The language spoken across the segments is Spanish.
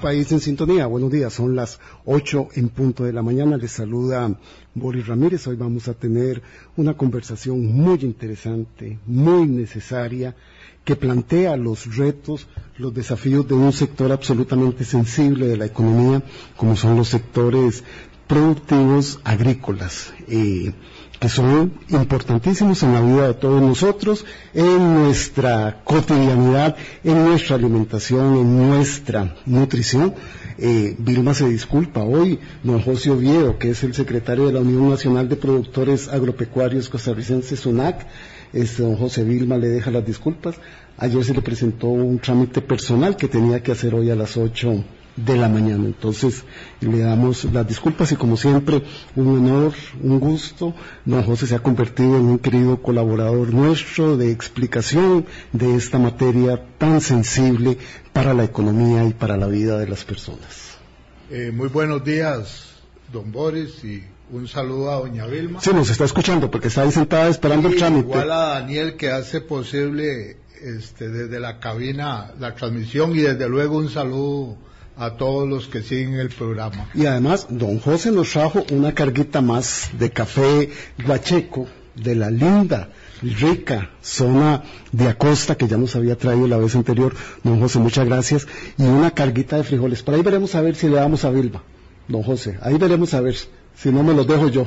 País en sintonía. Buenos días. Son las 8 en punto de la mañana. Les saluda Boris Ramírez. Hoy vamos a tener una conversación muy interesante, muy necesaria, que plantea los retos, los desafíos de un sector absolutamente sensible de la economía, como son los sectores productivos agrícolas. Eh, que son importantísimos en la vida de todos nosotros, en nuestra cotidianidad, en nuestra alimentación, en nuestra nutrición. Eh, Vilma se disculpa hoy, don José Oviedo, que es el secretario de la Unión Nacional de Productores Agropecuarios Costarricenses, UNAC, este, don José Vilma le deja las disculpas. Ayer se le presentó un trámite personal que tenía que hacer hoy a las ocho de la mañana. Entonces, le damos las disculpas y como siempre, un honor, un gusto. Don José se ha convertido en un querido colaborador nuestro de explicación de esta materia tan sensible para la economía y para la vida de las personas. Eh, muy buenos días, don Boris, y un saludo a doña Vilma. Sí, nos está escuchando porque está ahí sentada esperando el trámite. Igual a Daniel que hace posible este, desde la cabina la transmisión y desde luego un saludo a todos los que siguen el programa. Y además, don José nos trajo una carguita más de café guacheco de la linda, rica zona de Acosta que ya nos había traído la vez anterior. Don José, muchas gracias. Y una carguita de frijoles. Por ahí veremos a ver si le damos a Vilma. Don José, ahí veremos a ver si no me los dejo yo.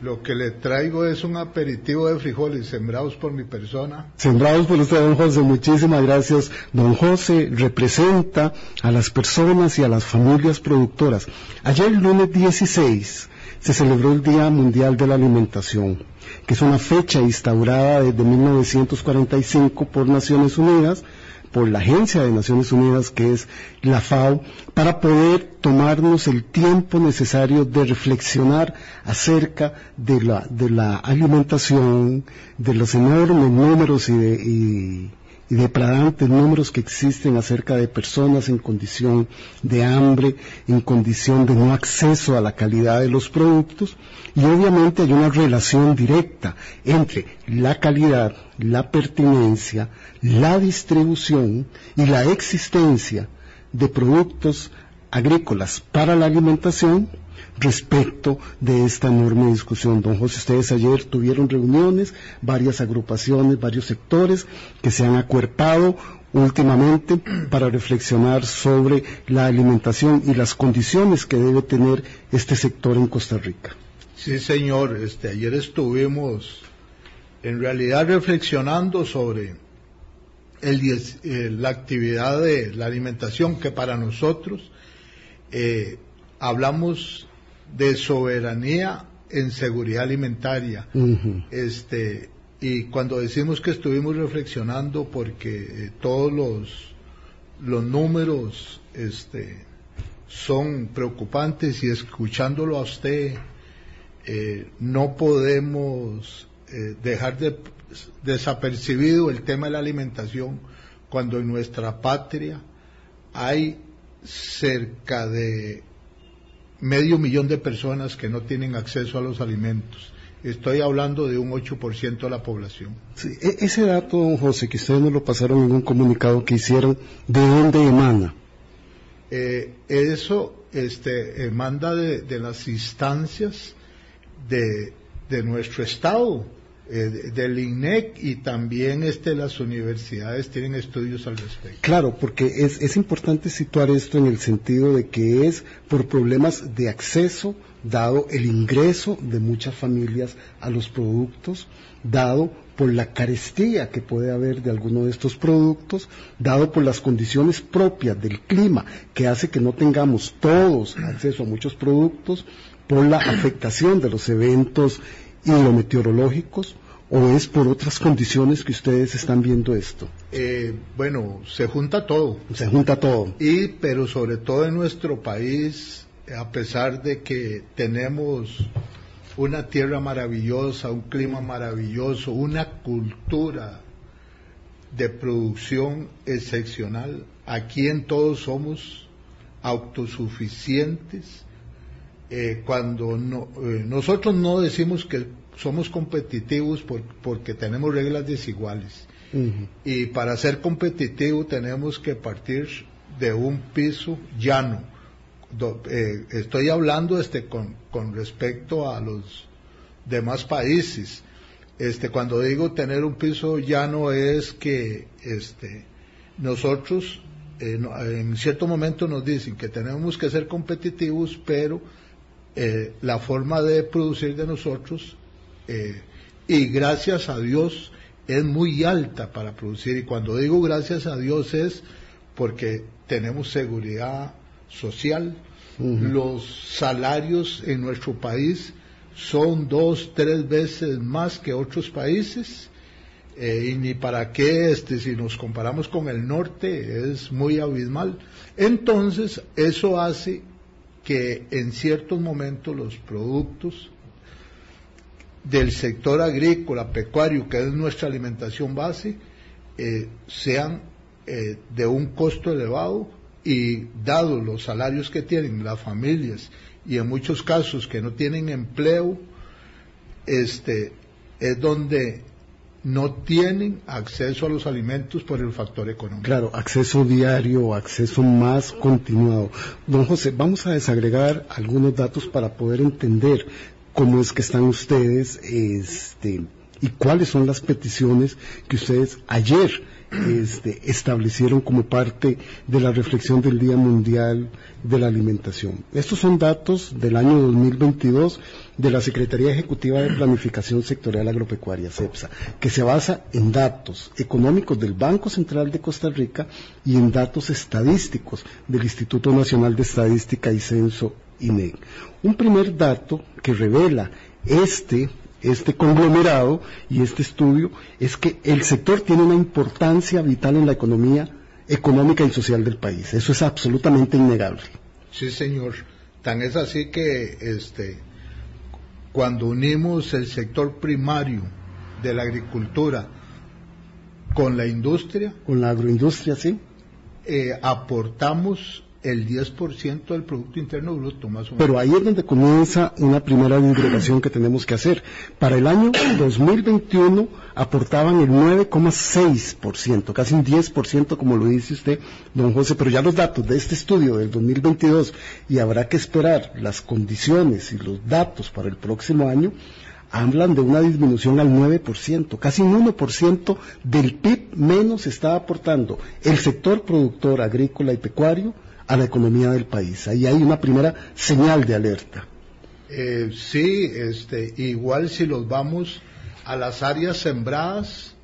Lo que le traigo es un aperitivo de frijoles sembrados por mi persona. Sembrados por usted, don José. Muchísimas gracias. Don José representa a las personas y a las familias productoras. Ayer, lunes 16, se celebró el Día Mundial de la Alimentación, que es una fecha instaurada desde 1945 por Naciones Unidas por la Agencia de Naciones Unidas, que es la FAO, para poder tomarnos el tiempo necesario de reflexionar acerca de la, de la alimentación, de los enormes números y, de, y, y depradantes números que existen acerca de personas en condición de hambre, en condición de no acceso a la calidad de los productos, y obviamente hay una relación directa entre la calidad, la pertinencia, la distribución y la existencia de productos agrícolas para la alimentación respecto de esta enorme discusión. Don José, ustedes ayer tuvieron reuniones, varias agrupaciones, varios sectores que se han acuerpado últimamente para reflexionar sobre la alimentación y las condiciones que debe tener este sector en Costa Rica. Sí, señor. Este, ayer estuvimos en realidad reflexionando sobre el, la actividad de la alimentación que para nosotros eh, hablamos de soberanía en seguridad alimentaria. Este y cuando decimos que estuvimos reflexionando porque eh, todos los los números este son preocupantes y escuchándolo a usted eh, no podemos eh, dejar de, desapercibido el tema de la alimentación cuando en nuestra patria hay cerca de medio millón de personas que no tienen acceso a los alimentos. Estoy hablando de un 8% de la población. E, ese dato, don José, que ustedes nos lo pasaron en un comunicado que hicieron, ¿de dónde emana? Eh, eso este, emana de, de las instancias de, nuestro Estado, eh, del INEC y también este, las universidades tienen estudios al respecto. Claro, porque es, es importante situar esto en el sentido de que es por problemas de acceso, dado el ingreso de muchas familias a los productos, dado por la carestía que puede haber de alguno de estos productos, dado por las condiciones propias del clima que hace que no tengamos todos acceso a muchos productos, por la afectación de los eventos hidrometeorológicos o es por otras condiciones que ustedes están viendo esto? Eh, bueno, se junta todo. Se junta todo. Y, pero sobre todo en nuestro país, a pesar de que tenemos una tierra maravillosa, un clima maravilloso, una cultura de producción excepcional, aquí en todos somos autosuficientes eh, cuando eh, nosotros no decimos que somos competitivos porque tenemos reglas desiguales. Y para ser competitivo tenemos que partir de un piso llano. Eh, estoy hablando este, con, con respecto a los demás países. Este, cuando digo tener un piso llano es que este, nosotros eh, en cierto momento nos dicen que tenemos que ser competitivos, pero eh, la forma de producir de nosotros, eh, y gracias a Dios, es muy alta para producir. Y cuando digo gracias a Dios es porque tenemos seguridad social, los salarios en nuestro país son dos, tres veces más que otros países. Eh, y ni para qué, este, si nos comparamos con el norte, es muy abismal. Entonces, eso hace que en ciertos momentos los productos del sector agrícola, pecuario, que es nuestra alimentación base, eh, sean eh, de un costo elevado y dado los salarios que tienen las familias y en muchos casos que no tienen empleo, este, es donde no tienen acceso a los alimentos por el factor económico. Claro, acceso diario, acceso más continuado. Don José, vamos a desagregar algunos datos para poder entender cómo es que están ustedes este, y cuáles son las peticiones que ustedes ayer este, establecieron como parte de la reflexión del Día Mundial de la Alimentación. Estos son datos del año 2022 de la Secretaría Ejecutiva de Planificación Sectorial Agropecuaria, CEPSA, que se basa en datos económicos del Banco Central de Costa Rica y en datos estadísticos del Instituto Nacional de Estadística y Censo, INEC. Un primer dato que revela este este conglomerado y este estudio es que el sector tiene una importancia vital en la economía económica y social del país. Eso es absolutamente innegable. Sí, señor. Tan es así que este, cuando unimos el sector primario de la agricultura con la industria, con la agroindustria, sí, eh, aportamos el 10% del Producto Interno Bruto, más o menos. Pero ahí es donde comienza una primera disgregación que tenemos que hacer. Para el año 2021 aportaban el 9,6%, casi un 10% como lo dice usted, don José, pero ya los datos de este estudio del 2022 y habrá que esperar las condiciones y los datos para el próximo año, hablan de una disminución al 9%, casi un 1% del PIB menos está aportando el sector productor agrícola y pecuario a la economía del país. Ahí hay una primera señal de alerta. Eh, sí, este, igual si los vamos a las áreas sembradas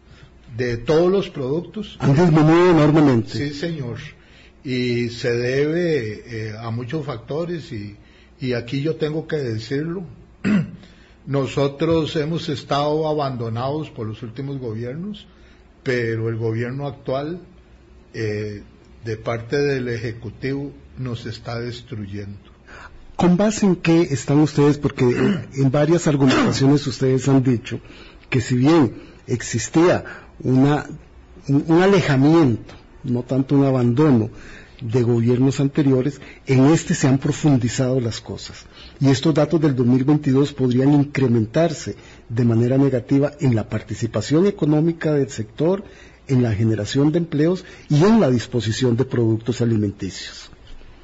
de todos los productos. Han disminuido enormemente. Sí, señor. Y se debe eh, a muchos factores y, y aquí yo tengo que decirlo. Nosotros hemos estado abandonados por los últimos gobiernos, pero el gobierno actual eh, de parte del Ejecutivo nos está destruyendo. ¿Con base en qué están ustedes? Porque en varias argumentaciones ustedes han dicho que si bien existía una, un, alejamiento, no tanto un abandono de gobiernos anteriores, en este se han profundizado las cosas. Y estos datos del 2022 podrían incrementarse de manera negativa en la participación económica del sector, en la generación de empleos y en la disposición de productos alimenticios.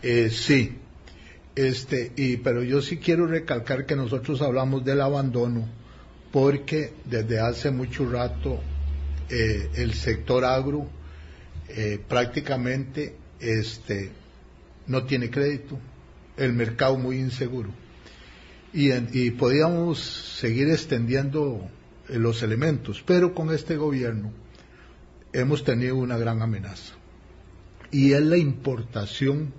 Eh, sí, este, y, pero yo sí quiero recalcar que nosotros hablamos del abandono porque desde hace mucho rato eh, el sector agro eh, prácticamente este, no tiene crédito, el mercado muy inseguro. Y, y podíamos seguir extendiendo los elementos, pero con este gobierno hemos tenido una gran amenaza y es la importación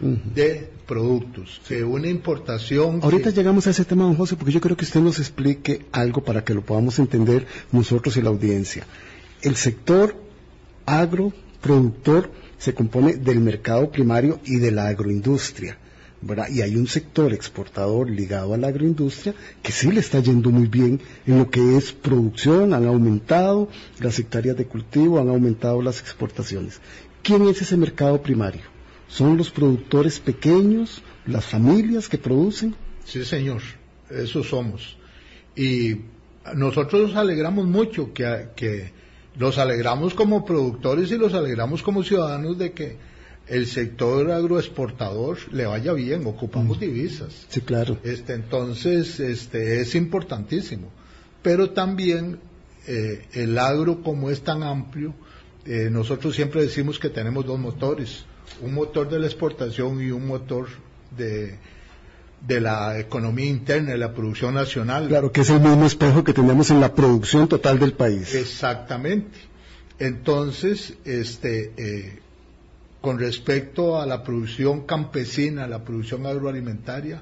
de productos, de una importación. Ahorita llegamos a ese tema, don José, porque yo creo que usted nos explique algo para que lo podamos entender nosotros y la audiencia. El sector agroproductor se compone del mercado primario y de la agroindustria. Y hay un sector exportador ligado a la agroindustria que sí le está yendo muy bien en lo que es producción, han aumentado las hectáreas de cultivo, han aumentado las exportaciones. ¿Quién es ese mercado primario? ¿Son los productores pequeños, las familias que producen? Sí, señor, esos somos. Y nosotros nos alegramos mucho que, que los alegramos como productores y los alegramos como ciudadanos de que el sector agroexportador le vaya bien, ocupamos divisas. Sí, claro. Este, entonces, este, es importantísimo. Pero también eh, el agro, como es tan amplio, eh, nosotros siempre decimos que tenemos dos motores, un motor de la exportación y un motor de, de la economía interna, de la producción nacional. Claro, que es el mismo espejo que tenemos en la producción total del país. Exactamente. Entonces, este, eh, con respecto a la producción campesina, la producción agroalimentaria,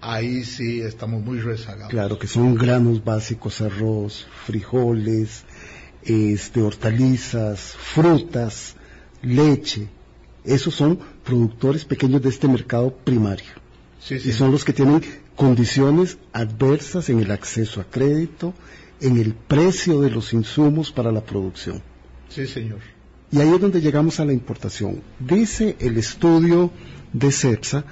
ahí sí estamos muy rezagados. Claro, que son granos básicos, arroz, frijoles, este, hortalizas, frutas, leche. Esos son productores pequeños de este mercado primario. Sí, sí. Y son los que tienen condiciones adversas en el acceso a crédito, en el precio de los insumos para la producción. Sí, señor. Y ahí es donde llegamos a la importación. Dice el estudio de CEPSA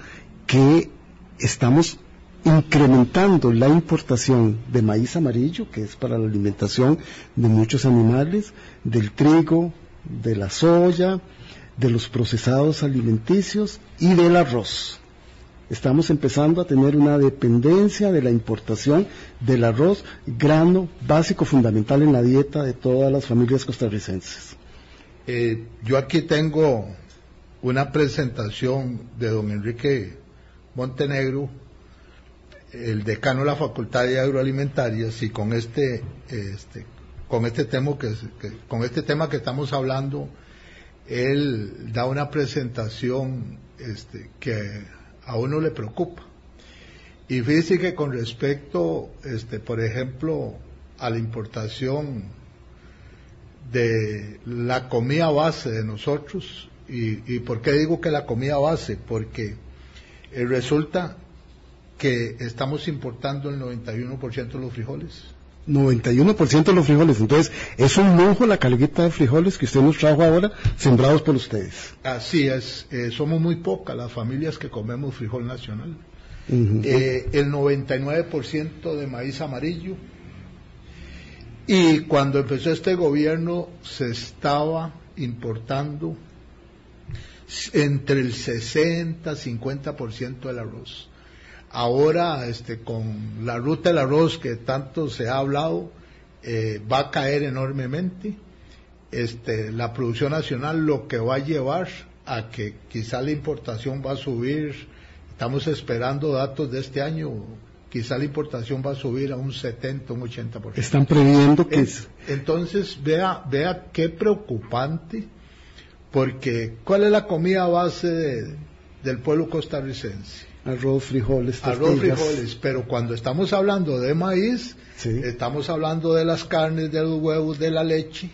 que estamos incrementando la importación de maíz amarillo, que es para la alimentación de muchos animales, del trigo, de la soya, de los procesados alimenticios y del arroz. Estamos empezando a tener una dependencia de la importación del arroz, grano básico fundamental en la dieta de todas las familias costarricenses. Eh, yo aquí tengo una presentación de don Enrique Montenegro, el decano de la Facultad de Agroalimentarias, y con este, este con este tema que, que, con este tema que estamos hablando, él da una presentación este, que a uno le preocupa. Y fíjese que con respecto, este, por ejemplo, a la importación de la comida base de nosotros. ¿Y, y por qué digo que la comida base? Porque eh, resulta que estamos importando el 91% de los frijoles. 91% de los frijoles. Entonces, es un lujo la calguita de frijoles que usted nos trajo ahora, sembrados por ustedes. Así es, eh, somos muy pocas las familias que comemos frijol nacional. Uh -huh. eh, el 99% de maíz amarillo, y cuando empezó este gobierno se estaba importando entre el 60 50% del arroz. Ahora, este, con la ruta del arroz que tanto se ha hablado, eh, va a caer enormemente. Este, la producción nacional lo que va a llevar a que quizá la importación va a subir. Estamos esperando datos de este año quizá la importación va a subir a un 70, un 80%. Están previendo que... Entonces, vea, vea qué preocupante, porque ¿cuál es la comida base de, del pueblo costarricense? Arroz, frijoles, tortillas. Arroz, frijoles, pero cuando estamos hablando de maíz, sí. estamos hablando de las carnes, de los huevos, de la leche.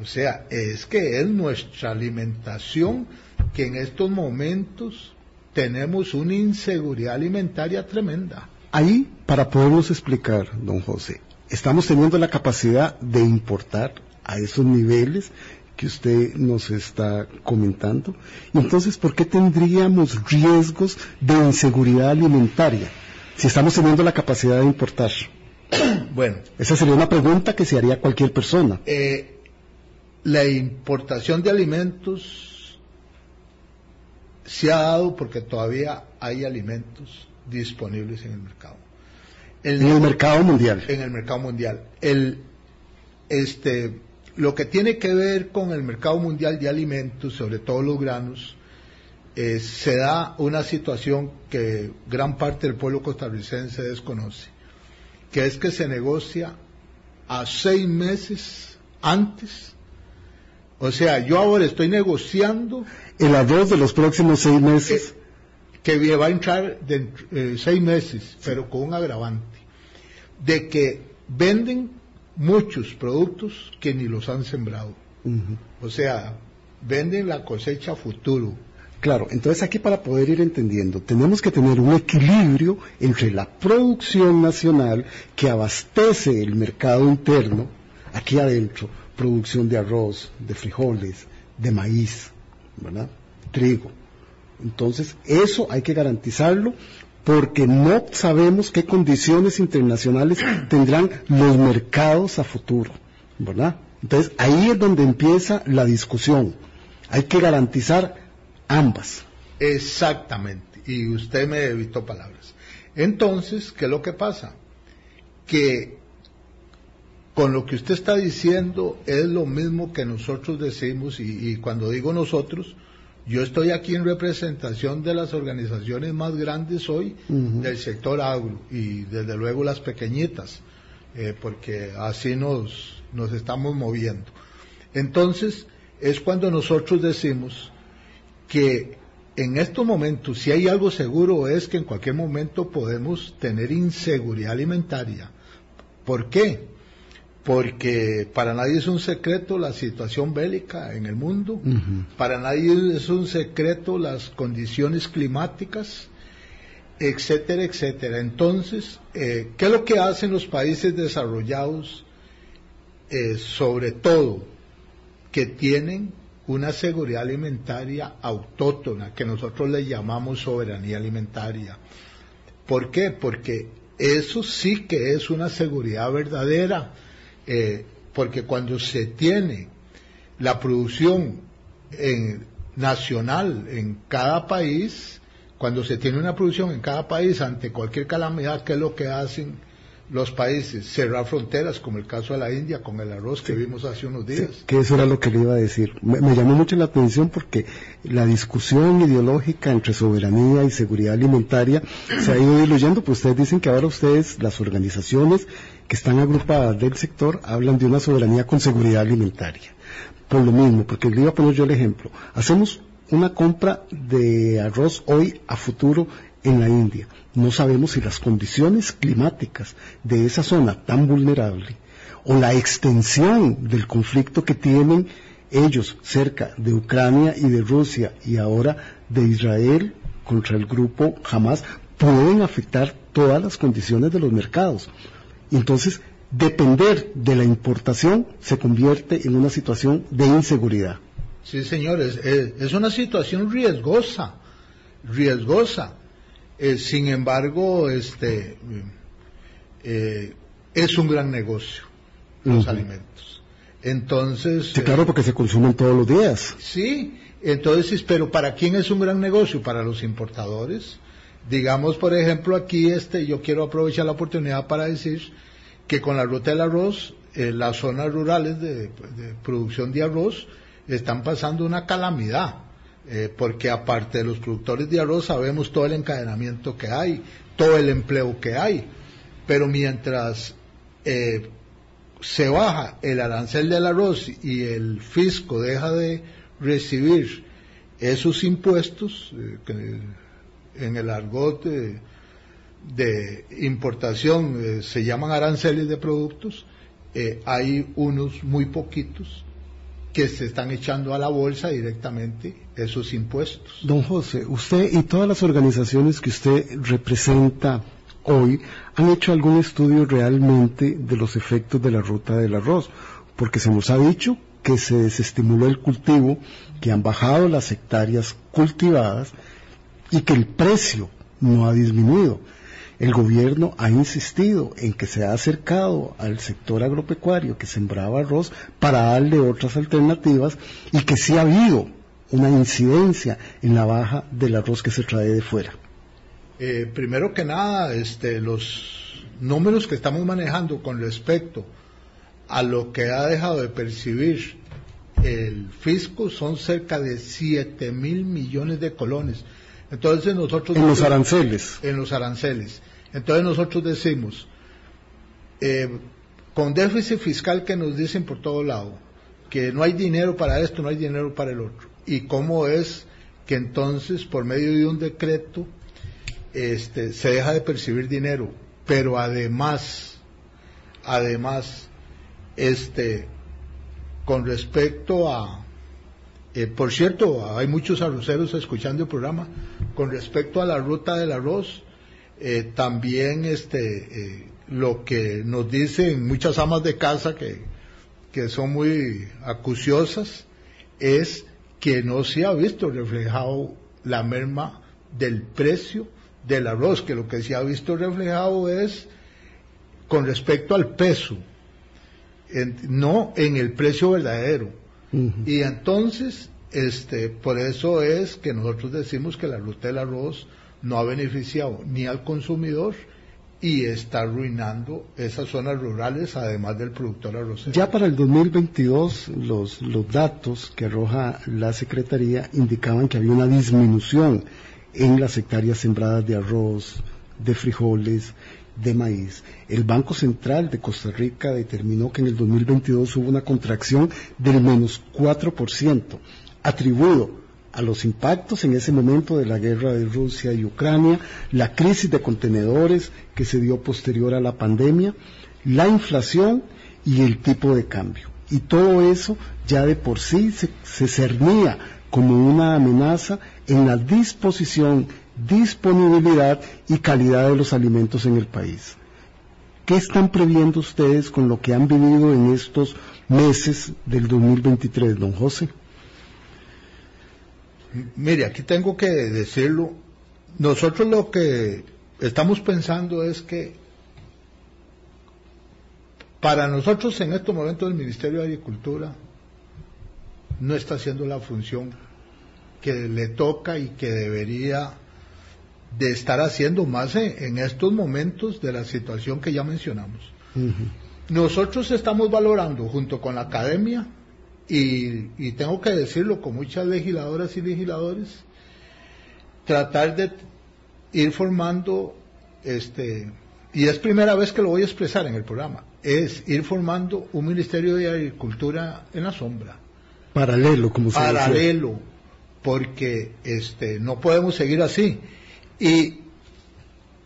O sea, es que es nuestra alimentación que en estos momentos tenemos una inseguridad alimentaria tremenda. Ahí, para podernos explicar, don José, estamos teniendo la capacidad de importar a esos niveles que usted nos está comentando. Entonces, ¿por qué tendríamos riesgos de inseguridad alimentaria si estamos teniendo la capacidad de importar? Bueno, esa sería una pregunta que se haría cualquier persona. Eh, la importación de alimentos se ha dado porque todavía hay alimentos disponibles en el mercado. El, en el mercado mundial. En el mercado mundial. El, este, lo que tiene que ver con el mercado mundial de alimentos, sobre todo los granos, eh, se da una situación que gran parte del pueblo costarricense desconoce, que es que se negocia a seis meses antes. O sea, yo ahora estoy negociando. El arroz de los próximos seis meses. Que, va a entrar de eh, seis meses, pero con un agravante. De que venden muchos productos que ni los han sembrado. Uh -huh. O sea, venden la cosecha futuro. Claro, entonces aquí para poder ir entendiendo, tenemos que tener un equilibrio entre la producción nacional que abastece el mercado interno, aquí adentro, producción de arroz, de frijoles, de maíz, ¿verdad? Trigo. Entonces, eso hay que garantizarlo porque no sabemos qué condiciones internacionales tendrán los mercados a futuro, ¿verdad? Entonces, ahí es donde empieza la discusión. Hay que garantizar ambas. Exactamente, y usted me evitó palabras. Entonces, ¿qué es lo que pasa? Que con lo que usted está diciendo es lo mismo que nosotros decimos, y, cuando digo nosotros, yo estoy aquí en representación de las organizaciones más grandes hoy del sector agro y desde luego las pequeñitas, eh, porque así nos, nos estamos moviendo. Entonces, es cuando nosotros decimos que en estos momentos, si hay algo seguro, es que en cualquier momento podemos tener inseguridad alimentaria. ¿Por qué? Porque para nadie es un secreto la situación bélica en el mundo, para nadie es un secreto las condiciones climáticas, etcétera, etcétera. Entonces, eh, ¿qué es lo que hacen los países desarrollados, eh, sobre todo, que tienen una seguridad alimentaria autóctona, que nosotros le llamamos soberanía alimentaria. ¿Por qué? Porque eso sí que es una seguridad verdadera, eh, porque cuando se tiene la producción nacional en cada país, cuando se tiene una producción en cada país ante cualquier calamidad, ¿qué es lo que hacen? los países, cerrar fronteras, como el caso de la India con el arroz que vimos hace unos días. que eso era lo que le iba a decir. Me, llamó mucho la atención porque la discusión ideológica entre soberanía y seguridad alimentaria se ha ido diluyendo, pues ustedes dicen que ahora ustedes, las organizaciones que están agrupadas del sector, hablan de una soberanía con seguridad alimentaria. Por lo mismo, porque le iba a poner yo el ejemplo. Hacemos una compra de arroz hoy a futuro en la India. No sabemos si las condiciones climáticas de esa zona tan vulnerable o la extensión del conflicto que tienen ellos cerca de Ucrania y de Rusia y ahora de Israel contra el grupo Hamas pueden afectar todas las condiciones de los mercados. Entonces, depender de la importación se convierte en una situación de inseguridad. Sí, señores, es una situación riesgosa, riesgosa. Eh, sin embargo, este, eh, es un gran negocio los alimentos. Entonces. Sí, claro, porque se consumen todos los días. Sí, entonces, pero ¿para quién es un gran negocio? Para los importadores. Digamos, por ejemplo, aquí este, yo quiero aprovechar la oportunidad para decir que con la ruta del arroz, eh, las zonas rurales de producción de arroz están pasando una calamidad eh, porque aparte de los productores de arroz sabemos todo el encadenamiento que hay, todo el empleo que hay, pero mientras eh, se baja el arancel del arroz y el fisco deja de recibir esos impuestos, en el argot de, importación se llaman aranceles de productos, hay unos muy poquitos que se están echando a la bolsa directamente esos impuestos. Don José, usted y todas las organizaciones que usted representa hoy han hecho algún estudio realmente de los efectos de la ruta del arroz, porque se nos ha dicho que se desestimuló el cultivo, que han bajado las hectáreas cultivadas y que el precio no ha disminuido el gobierno ha insistido en que se ha acercado al sector agropecuario que sembraba arroz para darle otras alternativas y que sí ha habido una incidencia en la baja del arroz que se trae de fuera. Eh, primero que nada, este, los números que estamos manejando con respecto a lo que ha dejado de percibir el fisco son cerca de 7 mil millones de colones. Entonces nosotros... En los aranceles. En los aranceles. Entonces nosotros decimos, eh, con déficit fiscal que nos dicen por todo lado, que no hay dinero para esto, no hay dinero para el otro. Y cómo es que entonces, por medio de un decreto, este, se deja de percibir dinero. Pero además, además, este, con respecto a, eh, por cierto, hay muchos arroceros escuchando el programa, con respecto a la ruta del arroz, eh, también este, eh, lo que nos dicen muchas amas de casa que, que son muy acuciosas es que no se ha visto reflejado la merma del precio del arroz, que lo que se ha visto reflejado es con respecto al peso, no en el precio verdadero. Y entonces este, por eso es que nosotros decimos que la ruta del arroz no ha beneficiado ni al consumidor y está arruinando esas zonas rurales, además del productor arrocero. Ya para el 2022, los, los datos que arroja la Secretaría indicaban que había una disminución en las hectáreas sembradas de arroz, de frijoles, de maíz. El Banco Central de Costa Rica determinó que en el 2022 hubo una contracción del menos 4%, atribuido a los impactos en ese momento de la guerra de Rusia y Ucrania, la crisis de contenedores que se dio posterior a la pandemia, la inflación y el tipo de cambio. Y todo eso ya de por sí se, se cernía como una amenaza en la disposición disponibilidad y calidad de los alimentos en el país. ¿Qué están previendo ustedes con lo que han vivido en estos meses del 2023, don José? Mire, aquí tengo que decirlo. Nosotros lo que estamos pensando es que para nosotros en estos momentos el Ministerio de Agricultura no está haciendo la función que le toca y que debería de estar haciendo más en, estos momentos de la situación que ya mencionamos. Nosotros estamos valorando junto con la academia y, tengo que decirlo con muchas legisladoras y legisladores, tratar de ir formando, este, y es primera vez que lo voy a expresar en el programa, es ir formando un Ministerio de Agricultura en la sombra. Paralelo, como se Paralelo, porque este, no podemos seguir así. Y,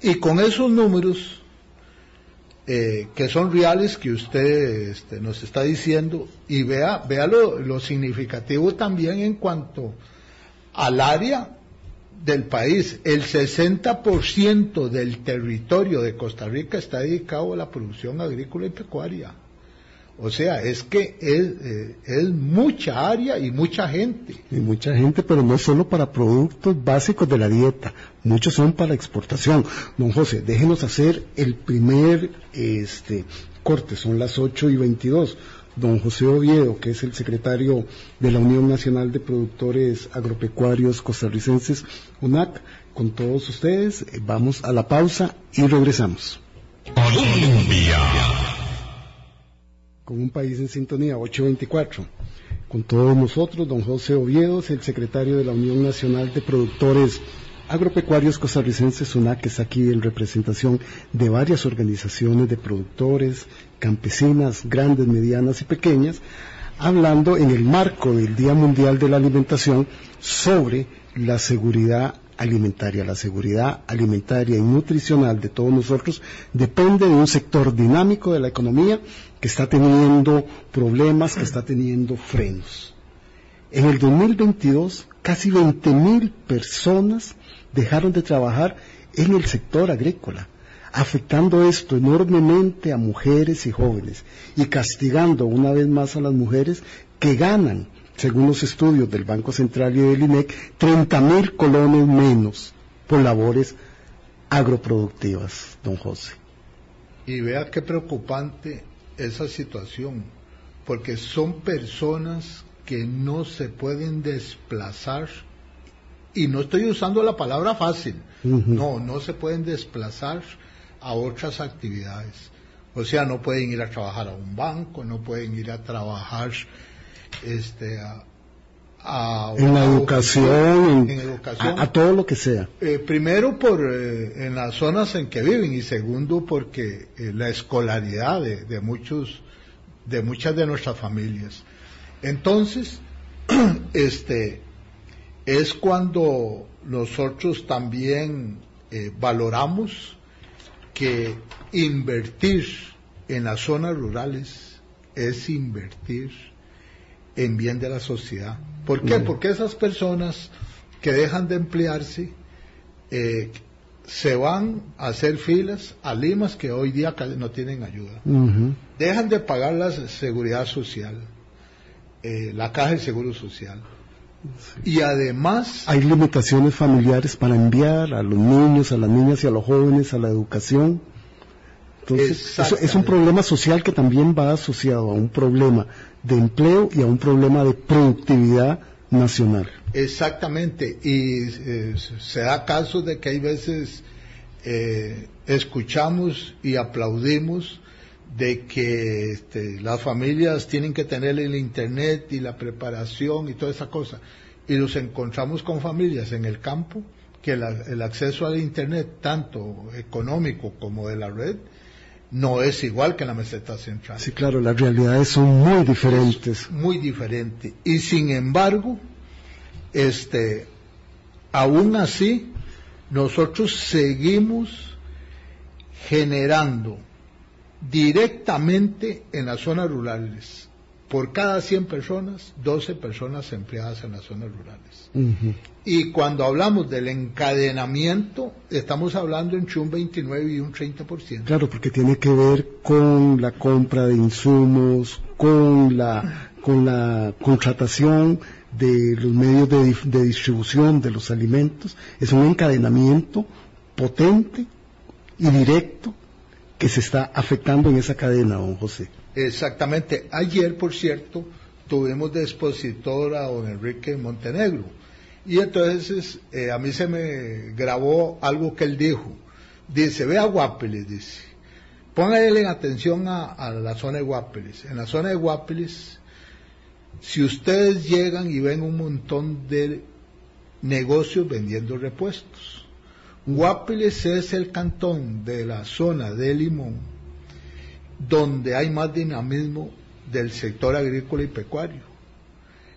y con esos números eh, que son reales que usted este, nos está diciendo y vea, vea lo, significativo también en cuanto al área del país. El 60% del territorio de Costa Rica está dedicado a la producción agrícola y pecuaria. O sea, es que es, eh, mucha área y mucha gente. Y mucha gente, pero no solo para productos básicos de la dieta, muchos son para exportación. Don José, déjenos hacer el primer este, corte, son las 8 y 22. Don José Oviedo, que es el secretario de la Unión Nacional de Productores Agropecuarios Costarricenses, UNAC, con todos ustedes, eh, vamos a la pausa y regresamos. Colombia con un país en sintonía, 824. Con todos nosotros, don José Oviedo, el secretario de la Unión Nacional de Productores Agropecuarios Costarricenses, UNAC, está aquí en representación de varias organizaciones de productores, campesinas, grandes, medianas y pequeñas, hablando en el marco del Día Mundial de la Alimentación sobre la seguridad alimentaria. La seguridad alimentaria y nutricional de todos nosotros depende de un sector dinámico de la economía que está teniendo problemas, que está teniendo frenos. En el 2022, casi 20.000 personas dejaron de trabajar en el sector agrícola, afectando esto enormemente a mujeres y jóvenes y castigando una vez más a las mujeres que ganan, según los estudios del Banco Central y del INEC, 30.000 colones menos por labores agroproductivas, don José. Y vea qué preocupante esa situación, porque son personas que no se pueden desplazar, y no estoy usando la palabra fácil, no, no se pueden desplazar a otras actividades. O sea, no pueden ir a trabajar a un banco, no pueden ir a trabajar este, a, en, la educación, a, todo lo que sea. Eh, primero por eh, en las zonas en que viven y segundo porque eh, la escolaridad de, muchos de muchas de nuestras familias. Entonces, este es cuando nosotros también valoramos que invertir en las zonas rurales es invertir en bien de la sociedad. ¿Por qué? Porque esas personas que dejan de emplearse eh, se van a hacer filas a limas que hoy día no tienen ayuda. Dejan de pagar la seguridad social, eh, la caja de seguro social. Y además... Hay limitaciones familiares para enviar a los niños, a las niñas y a los jóvenes a la educación. Entonces, es un problema social que también va asociado a un problema de empleo y a un problema de productividad nacional. Exactamente, y eh, se da caso de que hay veces eh, escuchamos y aplaudimos de que este, las familias tienen que tener el internet y la preparación y toda esa cosa. Y nos encontramos con familias en el campo que el acceso al internet, tanto económico como de la red, no es igual que en la meseta central. Sí, claro, las realidades son muy diferentes. muy diferente. Y sin embargo, este, aún así, nosotros seguimos generando directamente en las zonas rurales por cada 100 personas, 12 personas empleadas en las zonas rurales. Y cuando hablamos del encadenamiento, estamos hablando entre un 29 y un 30%. Claro, porque tiene que ver con la compra de insumos, con la, con la contratación de los medios de, de distribución de los alimentos. Es un encadenamiento potente y directo que se está afectando en esa cadena, don José. Exactamente. Ayer, por cierto, tuvimos de expositor a don Enrique Montenegro. Y entonces eh, a mí se me grabó algo que él dijo. Dice, ve a Guapeles, dice. Póngale atención a, la zona de Guapeles. En la zona de Guapeles, si ustedes llegan y ven un montón de negocios vendiendo repuestos. Guapeles es el cantón de la zona de Limón donde hay más dinamismo del sector agrícola y pecuario.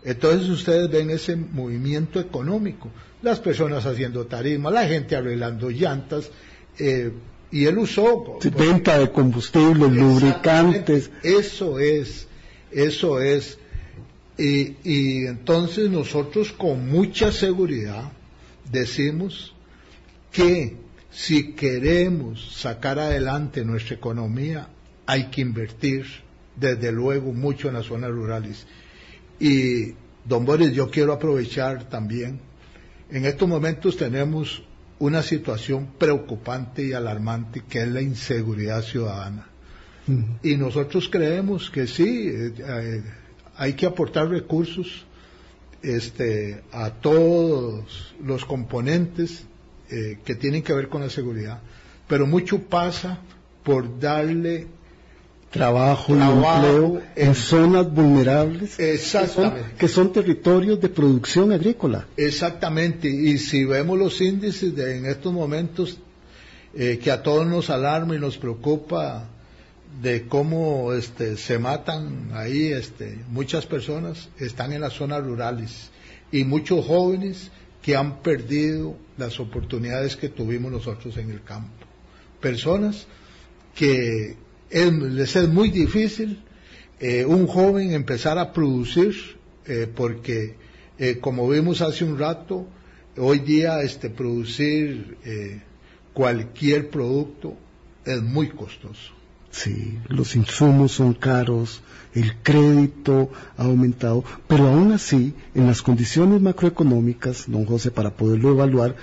Entonces ustedes ven ese movimiento económico, las personas haciendo tarima, la gente arreglando llantas, eh, y él usó... venta de combustibles, lubricantes. Eso es, eso es. Y, y entonces nosotros con mucha seguridad decimos que si queremos sacar adelante nuestra economía hay que invertir desde luego mucho en las zonas rurales. Y, don Boris, yo quiero aprovechar también, en estos momentos tenemos una situación preocupante y alarmante que es la inseguridad ciudadana. Y nosotros creemos que sí, eh, eh, hay que aportar recursos este, a todos los componentes eh, que tienen que ver con la seguridad, pero mucho pasa por darle trabajo, y empleo en, zonas vulnerables Que, son, territorios de producción agrícola. Exactamente, y si vemos los índices de, en estos momentos eh, que a todos nos alarma y nos preocupa de cómo este, se matan ahí este, muchas personas, están en las zonas rurales. Y muchos jóvenes que han perdido las oportunidades que tuvimos nosotros en el campo. Personas que les es muy difícil eh, un joven empezar a producir eh, porque eh, como vimos hace un rato hoy día este producir cualquier producto es muy costoso sí los insumos son caros el crédito ha aumentado pero aún así en las condiciones macroeconómicas don José para poderlo evaluar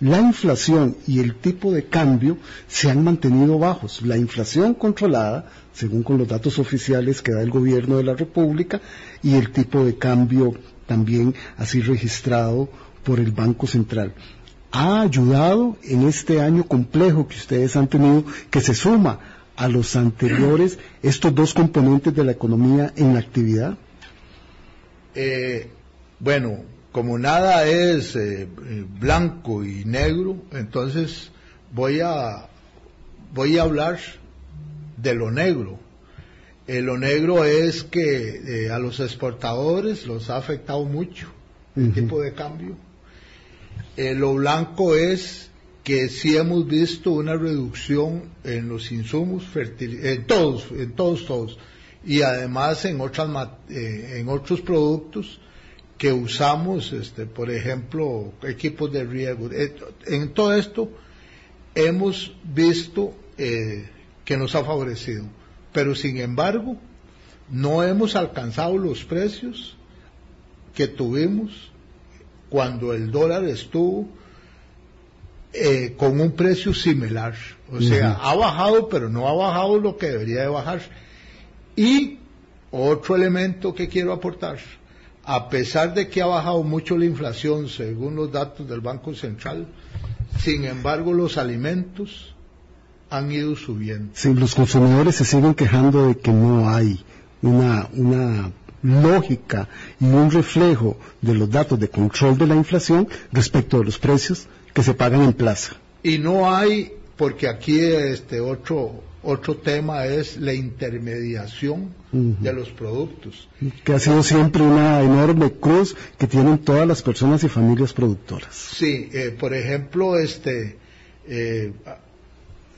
la inflación y el tipo de cambio se han mantenido bajos. La inflación controlada, según con los datos oficiales que da el gobierno de la República, y el tipo de cambio también así registrado por el Banco Central. Ha ayudado en este año complejo que ustedes han tenido, que se suma a los anteriores, estos dos componentes de la economía en la actividad. Eh, bueno, como nada es eh, eh, blanco y negro, entonces voy a, voy a hablar de lo negro. Eh, lo negro es que a los exportadores los ha afectado mucho el tipo de cambio. lo blanco es que sí hemos visto una reducción en los insumos en todos, en todos, todos, y además en otras, en otros productos que usamos, este, por ejemplo, equipos de riego. Eh, en todo esto hemos visto eh, que nos ha favorecido, pero sin embargo no hemos alcanzado los precios que tuvimos cuando el dólar estuvo eh, con un precio similar. O sea, ha bajado, pero no ha bajado lo que debería de bajar. Y otro elemento que quiero aportar, a pesar de que ha bajado mucho la inflación según los datos del Banco Central, sin embargo los alimentos han ido subiendo. Sí, los consumidores se siguen quejando de que no hay una, una lógica y un reflejo de los datos de control de la inflación respecto de los precios que se pagan en plaza. Y no hay, porque aquí este otro otro tema es la intermediación de los productos. Que ha sido siempre una enorme cruz que tienen todas las personas y familias productoras. Sí, eh, por ejemplo, este, eh,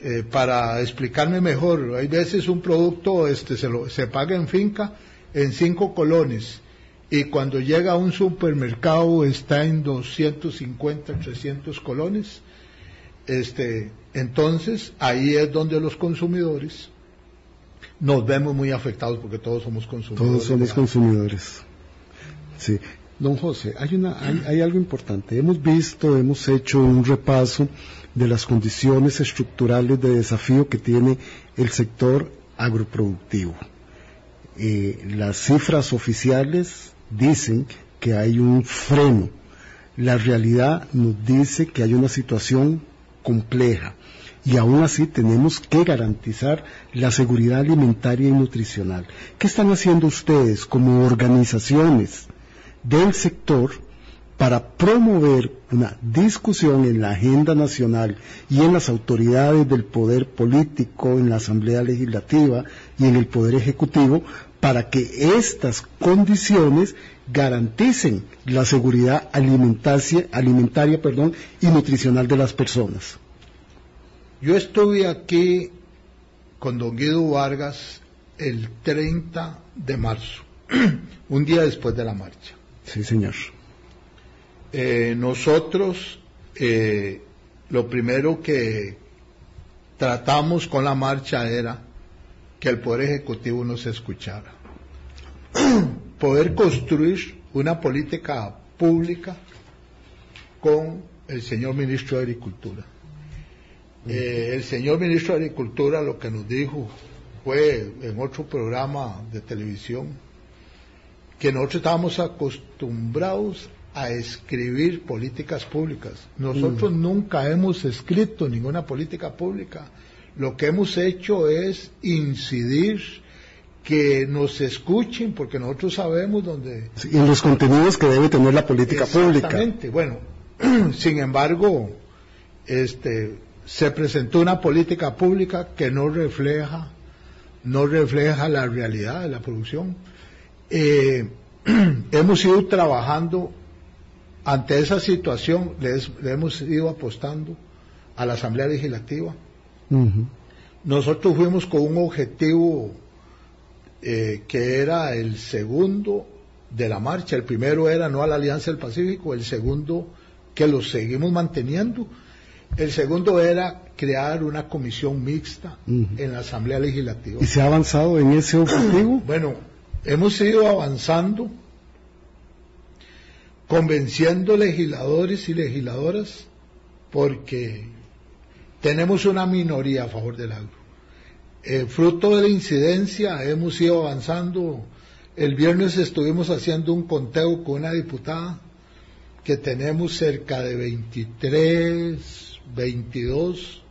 eh, para explicarme mejor, hay veces un producto este, se, lo, se paga en finca en cinco colones y cuando llega a un supermercado está en 250, 300 colones. Este, entonces, ahí es donde los consumidores nos vemos muy afectados porque todos somos consumidores. Todos somos consumidores. Sí. Don José, hay, una, hay, algo importante. Hemos visto, hemos hecho un repaso de las condiciones estructurales de desafío que tiene el sector agroproductivo. Eh, las cifras oficiales dicen que hay un freno. La realidad nos dice que hay una situación compleja y aún así tenemos que garantizar la seguridad alimentaria y nutricional. ¿Qué están haciendo ustedes como organizaciones del sector para promover una discusión en la agenda nacional y en las autoridades del poder político, en la Asamblea Legislativa y en el Poder Ejecutivo para que estas condiciones garanticen la seguridad alimentaria, alimentaria perdón, y nutricional de las personas? Yo estuve aquí con don Guido Vargas el 30 de marzo, un día después de la marcha. Sí, señor. Eh, nosotros, eh, lo primero que tratamos con la marcha era que el Poder Ejecutivo nos escuchara. Poder construir una política pública con el señor ministro de Agricultura. Eh, el señor ministro de Agricultura lo que nos dijo fue en otro programa de televisión que nosotros estábamos acostumbrados a escribir políticas públicas. Nosotros mm. nunca hemos escrito ninguna política pública. Lo que hemos hecho es incidir que nos escuchen porque nosotros sabemos dónde... y los contenidos que debe tener la política pública. Exactamente. Bueno, sin embargo, este, se presentó una política pública que no refleja, no refleja la realidad de la producción. Eh, hemos ido trabajando ante esa situación, le, hemos ido apostando a la Asamblea Legislativa. Nosotros fuimos con un objetivo eh, que era el segundo de la marcha. El primero era no a la Alianza del Pacífico, el segundo que lo seguimos manteniendo el segundo era crear una comisión mixta en la Asamblea Legislativa. ¿Y se ha avanzado en ese objetivo? Bueno, hemos ido avanzando, convenciendo legisladores y legisladoras, porque tenemos una minoría a favor del agro. Eh, fruto de la incidencia hemos ido avanzando. El viernes estuvimos haciendo un conteo con una diputada que tenemos cerca de 23 22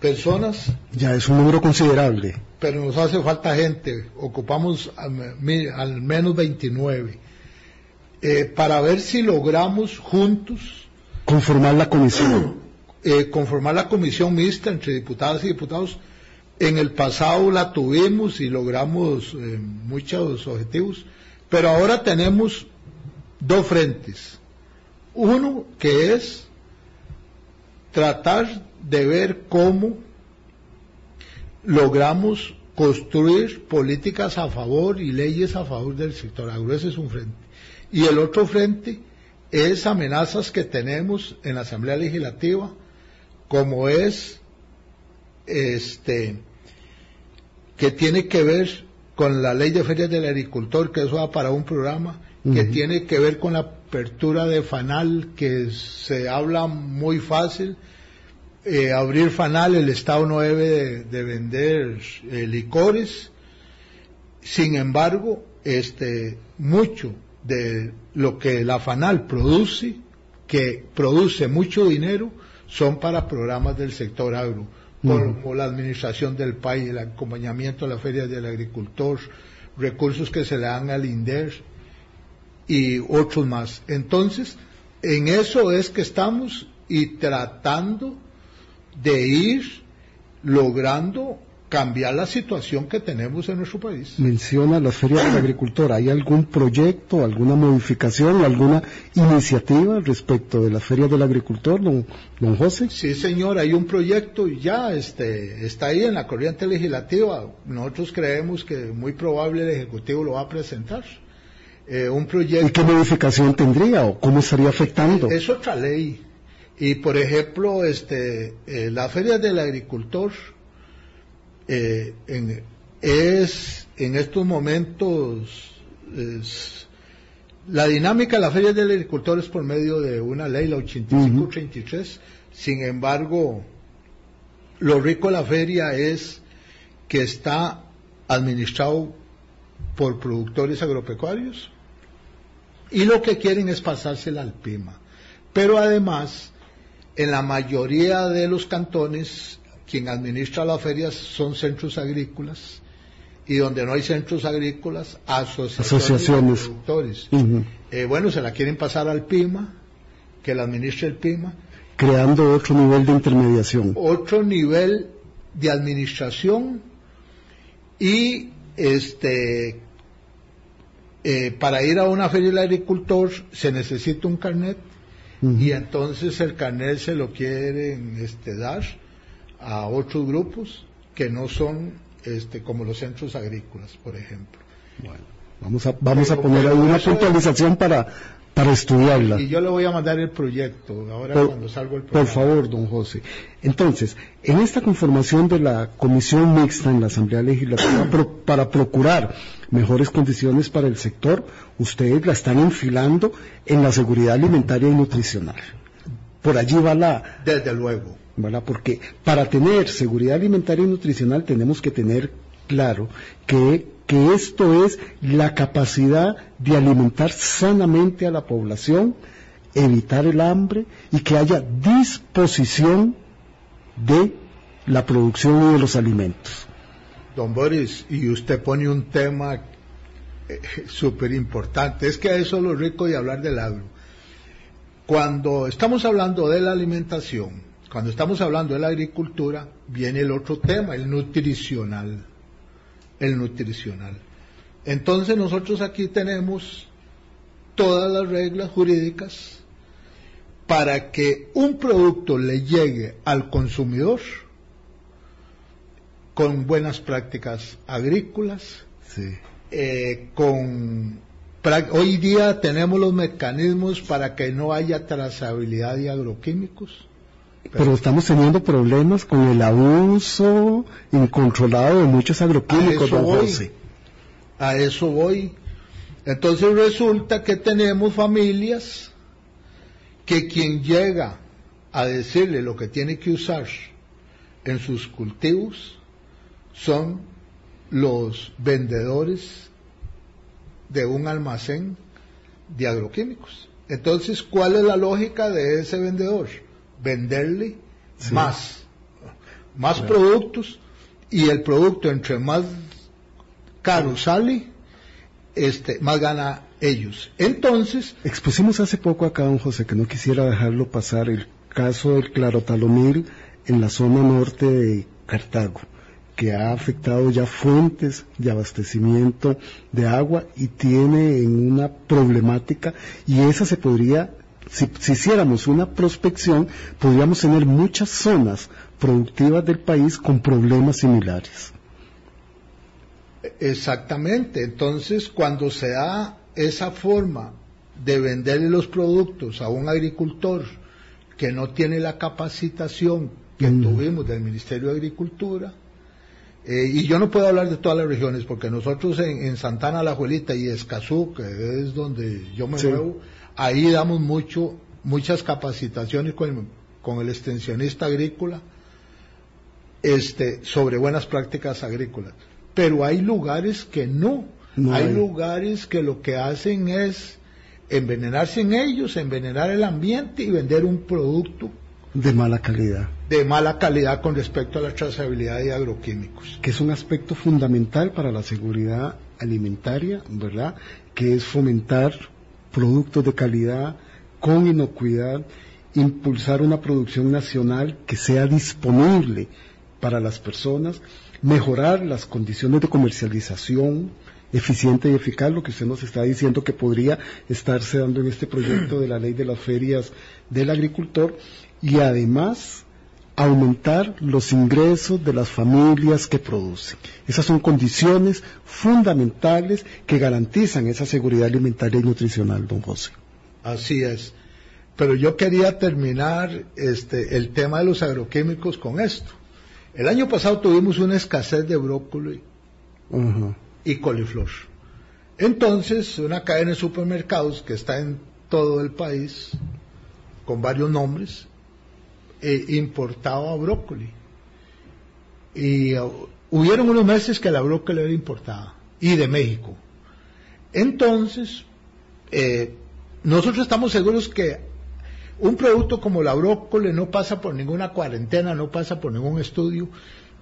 personas. Ya es un número considerable. Pero nos hace falta gente, ocupamos al, menos 29, eh, para ver si logramos juntos conformar la comisión. Eh, conformar la comisión mixta entre diputadas y diputados. En el pasado la tuvimos y logramos eh, muchos objetivos, pero ahora tenemos dos frentes. Uno que es tratar de ver cómo logramos construir políticas a favor y leyes a favor del sector agro. Ese es un frente. Y el otro frente es amenazas que tenemos en la Asamblea Legislativa, como es este que tiene que ver con la ley de ferias del agricultor, que eso va para un programa, que tiene que ver con la apertura de FANAL, que se habla muy fácil. Eh, abrir FANAL, el Estado no debe de, vender eh, licores. Sin embargo, este, mucho de lo que la FANAL produce, que produce mucho dinero, son para programas del sector agro, por, la administración del país, el acompañamiento a la feria del agricultor, recursos que se le dan al INDER y otros más. Entonces, en eso es que estamos y tratando de ir logrando cambiar la situación que tenemos en nuestro país. Menciona la Feria del Agricultor. ¿Hay algún proyecto, alguna modificación, alguna iniciativa respecto de la Feria del Agricultor, don, don José? Sí, señor, hay un proyecto y ya este, está ahí en la corriente legislativa. Nosotros creemos que muy probable el Ejecutivo lo va a presentar. Eh, un proyecto. ¿Y qué modificación tendría o cómo estaría afectando? Es otra ley. Y por ejemplo, este, eh, la Feria del Agricultor eh, en, es en estos momentos la dinámica de la Feria del Agricultor es por medio de una ley, la 8533. Sin embargo, lo rico de la feria es que está administrado por productores agropecuarios y lo que quieren es pasársela al PIMA. Pero además, en la mayoría de los cantones quien administra las ferias son centros agrícolas y donde no hay centros agrícolas, asociaciones, de productores. Eh, bueno, se la quieren pasar al PIMA, que la administre el PIMA. Creando otro nivel de intermediación. Otro nivel de administración y este eh, para ir a una feria del agricultor se necesita un carnet y entonces el carnet se lo quieren este, dar a otros grupos que no son este, como los centros agrícolas, por ejemplo. Bueno, vamos a, vamos a poner ahí una puntualización para, para estudiarla. Y yo le voy a mandar el proyecto, ahora cuando salgo el Por favor, don José. Entonces, en esta conformación de la comisión mixta en la Asamblea Legislativa para procurar mejores condiciones para el sector, ustedes la están enfilando en la seguridad alimentaria y nutricional. Por allí va la... Desde luego porque para tener seguridad alimentaria y nutricional tenemos que tener claro que, que esto es la capacidad de alimentar sanamente a la población, evitar el hambre y que haya disposición de la producción de los alimentos. Don Boris, y usted pone un tema eh, súper importante, es que eso es lo rico de hablar del agro. Cuando estamos hablando de la alimentación, cuando estamos hablando de la agricultura, viene el otro tema, el nutricional. El nutricional. Entonces nosotros aquí tenemos todas las reglas jurídicas para que un producto le llegue al consumidor con buenas prácticas agrícolas, eh, con hoy día tenemos los mecanismos para que no haya trazabilidad de agroquímicos pero estamos teniendo problemas con el abuso incontrolado de muchos agroquímicos, a eso voy. Entonces resulta que tenemos familias que quien llega a decirle lo que tiene que usar en sus cultivos son los vendedores de un almacén de agroquímicos. Entonces, ¿cuál es la lógica de ese vendedor? Venderle más, más productos y el producto entre más caro sale, este, más gana ellos. Entonces... Expusimos hace poco acá, don José, que no quisiera dejarlo pasar, el caso del clarotalomil en la zona norte de Cartago, que ha afectado ya fuentes de abastecimiento de agua y tiene en una problemática y esa se podría si, hiciéramos una prospección, podríamos tener muchas zonas productivas del país con problemas similares. Exactamente. Entonces, cuando se da esa forma de venderle los productos a un agricultor que no tiene la capacitación que mm. tuvimos del Ministerio de Agricultura, eh, y yo no puedo hablar de todas las regiones, porque nosotros en, Santana, La Juelita y Escazú, que es donde yo me muevo, ahí damos mucho, muchas capacitaciones con, el extensionista agrícola este, sobre buenas prácticas agrícolas. Pero hay lugares que no. hay, lugares que lo que hacen es envenenarse en ellos, envenenar el ambiente y vender un producto de mala calidad. De mala calidad con respecto a la trazabilidad de agroquímicos. Que es un aspecto fundamental para la seguridad alimentaria, ¿verdad? Que es fomentar productos de calidad con inocuidad, impulsar una producción nacional que sea disponible para las personas, mejorar las condiciones de comercialización eficiente y eficaz, lo que usted nos está diciendo que podría estarse dando en este proyecto de la ley de las ferias del agricultor y además aumentar los ingresos de las familias que producen. Esas son condiciones fundamentales que garantizan esa seguridad alimentaria y nutricional, don José. Así es. Pero yo quería terminar este, el tema de los agroquímicos con esto. El año pasado tuvimos una escasez de brócoli y coliflor. Entonces, una cadena de supermercados que está en todo el país, con varios nombres, eh, importaba brócoli. Y uh, hubieron unos meses que la brócoli era importada, y de México. Entonces, eh, nosotros estamos seguros que un producto como la brócoli no pasa por ninguna cuarentena, no pasa por ningún estudio,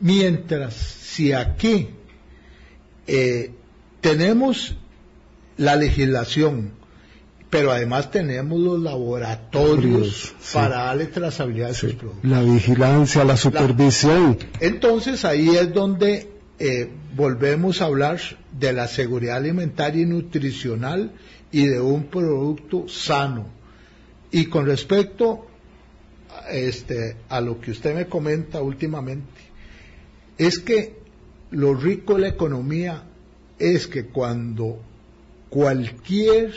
mientras si aquí eh, tenemos la legislación, pero además tenemos los laboratorios para darle trazabilidad a esos productos. La vigilancia, la supervisión. entonces ahí es donde eh, volvemos a hablar de la seguridad alimentaria y nutricional y de un producto sano. Y con respecto este, a lo que usted me comenta últimamente, es que lo rico de la economía es que cuando cualquier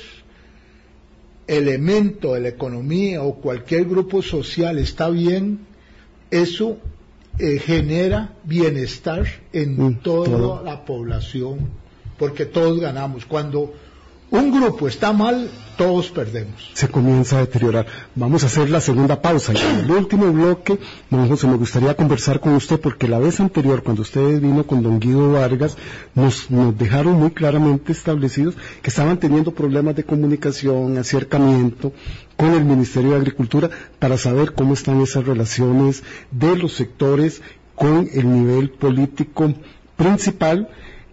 elemento de la economía o cualquier grupo social está bien, eso eh, genera bienestar en mm, toda la población, porque todos ganamos. Cuando un grupo está mal, todos perdemos. Se comienza a deteriorar. Vamos a hacer la segunda pausa. Y en el último bloque, don José, me gustaría conversar con usted porque la vez anterior, cuando usted vino con don Guido Vargas, nos, nos dejaron muy claramente establecidos que estaban teniendo problemas de comunicación, acercamiento con el Ministerio de Agricultura para saber cómo están esas relaciones de los sectores con el nivel político principal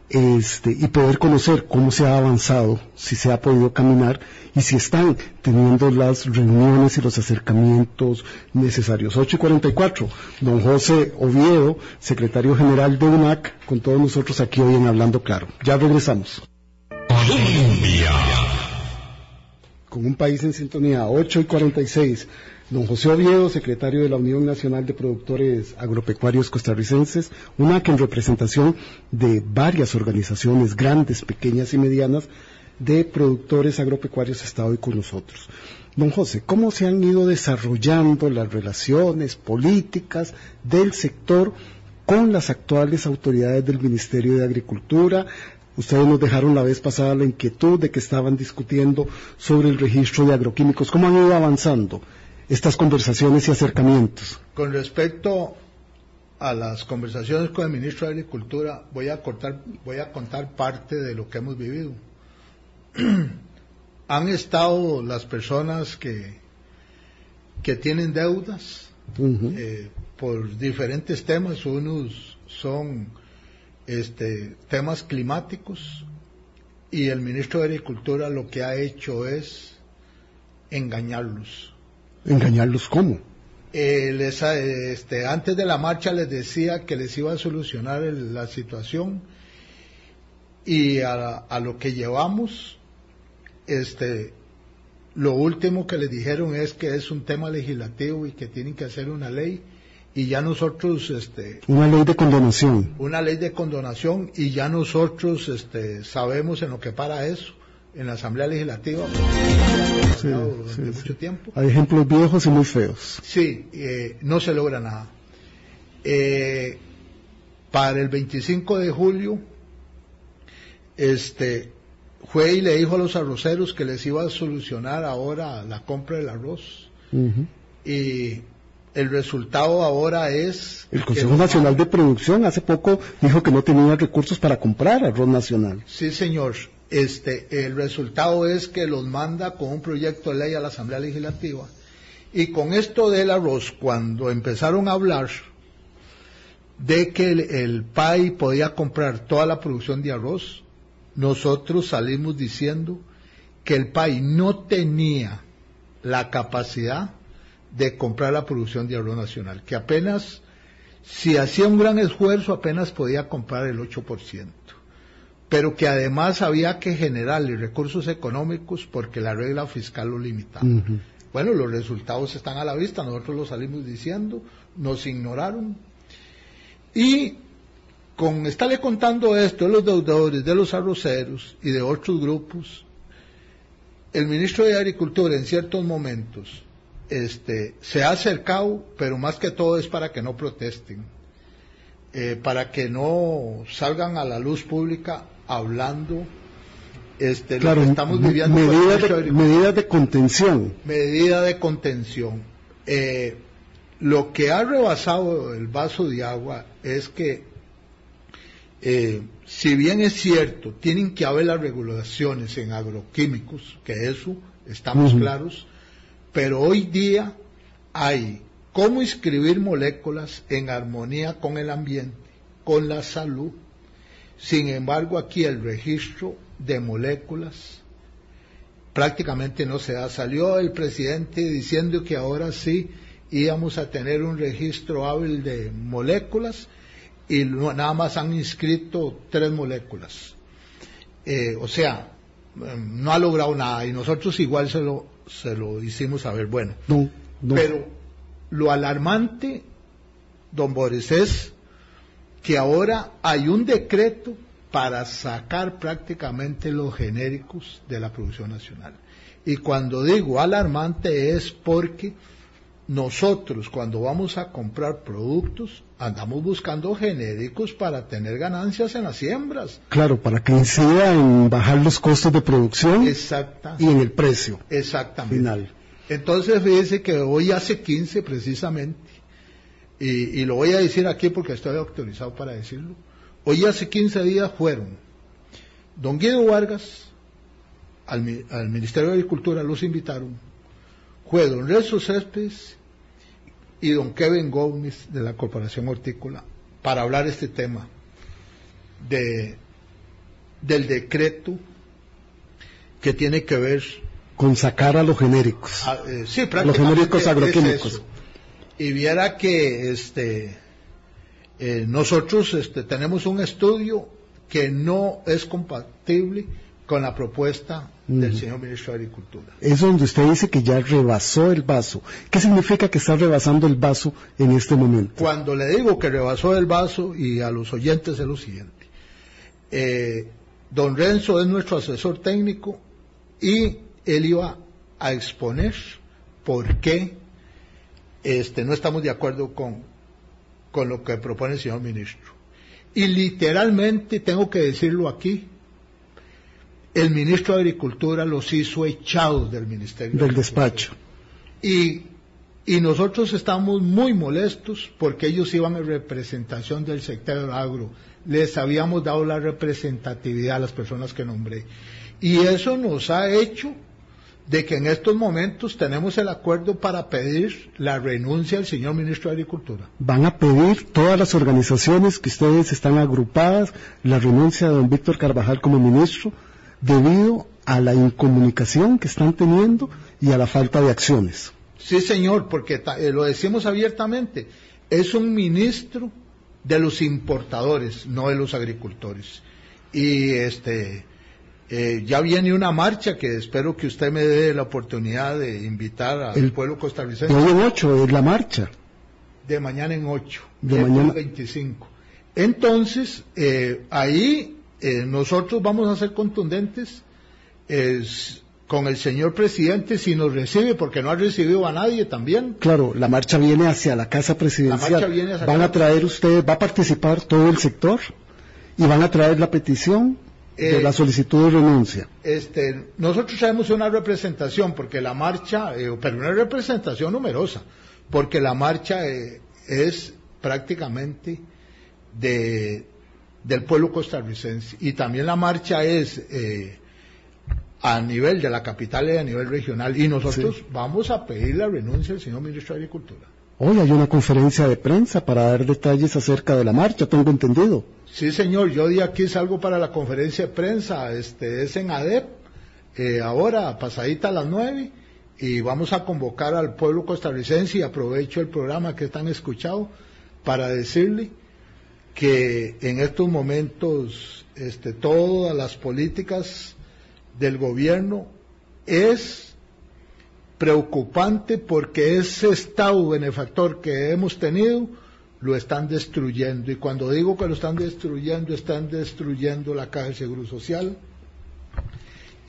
este, y poder conocer cómo se ha avanzado, si se ha podido caminar y si están teniendo las reuniones y los acercamientos necesarios. 8 y 44, don José Oviedo, secretario general de UNAC, con todos nosotros aquí hoy en Hablando Claro. Ya regresamos. Con un país en sintonía, 8 y 46. Don José Oviedo, secretario de la Unión Nacional de Productores Agropecuarios Costarricenses, una que en representación de varias organizaciones grandes, pequeñas y medianas de productores agropecuarios está hoy con nosotros. Don José, ¿cómo se han ido desarrollando las relaciones políticas del sector con las actuales autoridades del Ministerio de Agricultura? Ustedes nos dejaron la vez pasada la inquietud de que estaban discutiendo sobre el registro de agroquímicos. ¿Cómo han ido avanzando? Estas conversaciones y acercamientos? Con respecto a las conversaciones con el ministro de Agricultura, voy a, cortar, voy a contar parte de lo que hemos vivido. Han estado las personas que, que tienen deudas eh, por diferentes temas, unos son este, temas climáticos y el ministro de Agricultura lo que ha hecho es engañarlos ¿Engañarlos cómo? Eh, les, este, antes de la marcha les decía que les iba a solucionar la situación y a, lo que llevamos, este, lo último que les dijeron es que es un tema legislativo y que tienen que hacer una ley y ya nosotros este una ley de condonación una ley de condonación y ya nosotros este sabemos en lo que para eso en la Asamblea Legislativa durante mucho tiempo. Hay ejemplos viejos y muy feos. Sí, eh, no se logra nada. Eh, para el 25 de julio, este, fue y le dijo a los arroceros que les iba a solucionar ahora la compra del arroz. Y el resultado ahora es... El Consejo Nacional de Producción hace poco dijo que no tenía recursos para comprar arroz nacional. Sí, señor. Este, el resultado es que los manda con un proyecto de ley a la Asamblea Legislativa. Y con esto del arroz, cuando empezaron a hablar de que el, el PAI podía comprar toda la producción de arroz, nosotros salimos diciendo que el PAI no tenía la capacidad de comprar la producción de arroz nacional, que apenas, si hacía un gran esfuerzo, apenas podía comprar el 8%, pero que además había que generarle recursos económicos porque la regla fiscal lo limitaba. Bueno, los resultados están a la vista, nosotros lo salimos diciendo, nos ignoraron. Y con estarle contando esto de los deudores, de los arroceros y de otros grupos, el ministro de Agricultura en ciertos momentos este, se ha acercado, pero más que todo es para que no protesten, eh, para que no salgan a la luz pública hablando este, lo que estamos viviendo. Medidas de, medidas de contención. Medida de contención. Eh, lo que ha rebasado el vaso de agua es que, eh, si bien es cierto, tienen que haber las regulaciones en agroquímicos, que eso estamos claros, pero hoy día hay cómo inscribir moléculas en armonía con el ambiente, con la salud. Sin embargo, aquí el registro de moléculas prácticamente no se da. Salió el presidente diciendo que ahora sí íbamos a tener un registro hábil de moléculas y nada más han inscrito tres moléculas. Eh, o sea, em, no ha logrado nada y nosotros igual se lo se lo hicimos saber. Bueno, pero lo alarmante, don Boris, es que ahora hay un decreto para sacar prácticamente los genéricos de la producción nacional. Y cuando digo alarmante es porque nosotros cuando vamos a comprar productos andamos buscando genéricos para tener ganancias en las siembras. Claro, para que incida en bajar los costos de producción y en el precio. Exactamente. Final. Entonces fíjese que hoy hace 15 precisamente, y, lo voy a decir aquí porque estoy autorizado para decirlo, hoy hace 15 días fueron don Guido Vargas, al, al Ministerio de Agricultura los invitaron, fue don Rezo Céspedes y don Kevin Gómez de la Corporación Hortícola para hablar este tema de, del decreto que tiene que ver con sacar a los genéricos. Ah, eh, sí, los genéricos agroquímicos. Y viera que este eh, nosotros este, tenemos un estudio que no es compatible con la propuesta del señor ministro de Agricultura. Es donde usted dice que ya rebasó el vaso. ¿Qué significa que está rebasando el vaso en este momento? Cuando le digo que rebasó el vaso y a los oyentes es lo siguiente. Eh, don Renzo es nuestro asesor técnico y él iba a exponer por qué este, no estamos de acuerdo con, con lo que propone el señor ministro. Y literalmente tengo que decirlo aquí, el ministro de Agricultura los hizo echados del ministerio. Del despacho. Y, y nosotros estamos muy molestos porque ellos iban en representación del sector agro. Les habíamos dado la representatividad a las personas que nombré. Y eso nos ha hecho de que en estos momentos tenemos el acuerdo para pedir la renuncia del señor ministro de Agricultura. Van a pedir todas las organizaciones que ustedes están agrupadas la renuncia de don Víctor Carvajal como ministro debido a la incomunicación que están teniendo y a la falta de acciones. Sí, señor, porque eh, lo decimos abiertamente, es un ministro de los importadores, no de los agricultores. Y este eh, ya viene una marcha que espero que usted me dé la oportunidad de invitar al pueblo costarricense. hoy en ocho es la marcha. De mañana en ocho. De mañana. 25. Entonces, eh, ahí eh, nosotros vamos a ser contundentes con el señor presidente si nos recibe, porque no ha recibido a nadie también. Claro, la marcha viene hacia la casa presidencial. van a traer ustedes, va a participar todo el sector y van a traer la petición de la eh, solicitud de renuncia. Este, nosotros tenemos una representación, porque la marcha, eh, pero una representación numerosa. porque la marcha eh, es prácticamente de, del pueblo costarricense y también la marcha es eh, a nivel de la capital y a nivel regional y nosotros vamos a pedir la renuncia del señor ministro de Agricultura. Hoy hay una conferencia de prensa para dar detalles acerca de la marcha, tengo entendido. Sí, señor, yo de aquí salgo para la conferencia de prensa, este es en ADEP, eh, ahora pasadita a las nueve, y vamos a convocar al pueblo costarricense y aprovecho el programa que están escuchando para decirle que en estos momentos este, todas las políticas del gobierno es preocupante porque ese estado benefactor que hemos tenido lo están destruyendo. Y cuando digo que lo están destruyendo, están destruyendo la Caja de Seguro Social,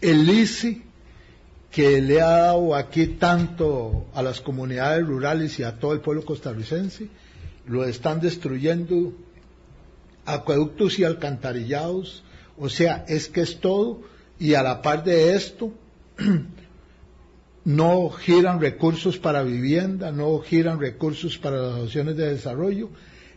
el ICI, que le ha dado aquí tanto a las comunidades rurales y a todo el pueblo costarricense, lo están destruyendo acueductos y alcantarillados, o sea, es que es todo, y a la par de esto, no giran recursos para vivienda, no giran recursos para las opciones de desarrollo,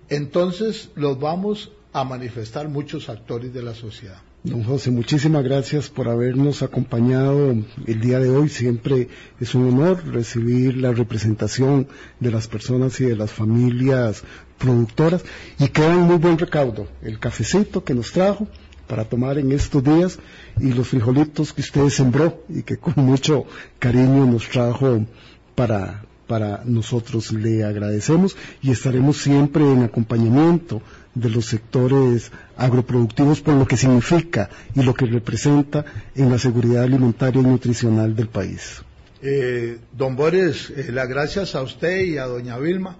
entonces los vamos a manifestar muchos actores de la sociedad. Don José, muchísimas gracias por habernos acompañado el día de hoy. Siempre es un honor recibir la representación de las personas y de las familias productoras y queda en muy buen recaudo el cafecito que nos trajo para tomar en estos días y los frijolitos que usted sembró y que con mucho cariño nos trajo para, para nosotros. Le agradecemos y estaremos siempre en acompañamiento de los sectores agroproductivos por lo que significa y lo que representa en la seguridad alimentaria y nutricional del país. Eh, don Boris, eh, las gracias a usted y a doña Vilma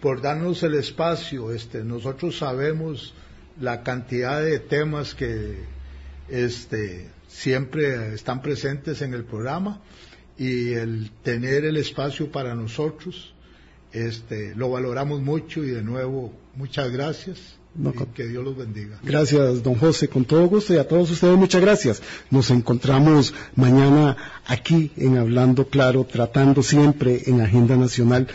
por darnos el espacio. Este, nosotros sabemos la cantidad de temas que este, siempre están presentes en el programa y el tener el espacio para nosotros, este, lo valoramos mucho y de nuevo muchas gracias. que Dios los bendiga. Gracias, don José, con todo gusto y a todos ustedes muchas gracias. Nos encontramos mañana aquí en Hablando Claro, tratando siempre en Agenda Nacional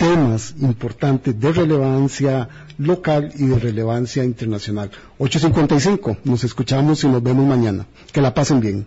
temas importantes de relevancia local y de relevancia internacional. 8.55, nos escuchamos y nos vemos mañana. Que la pasen bien.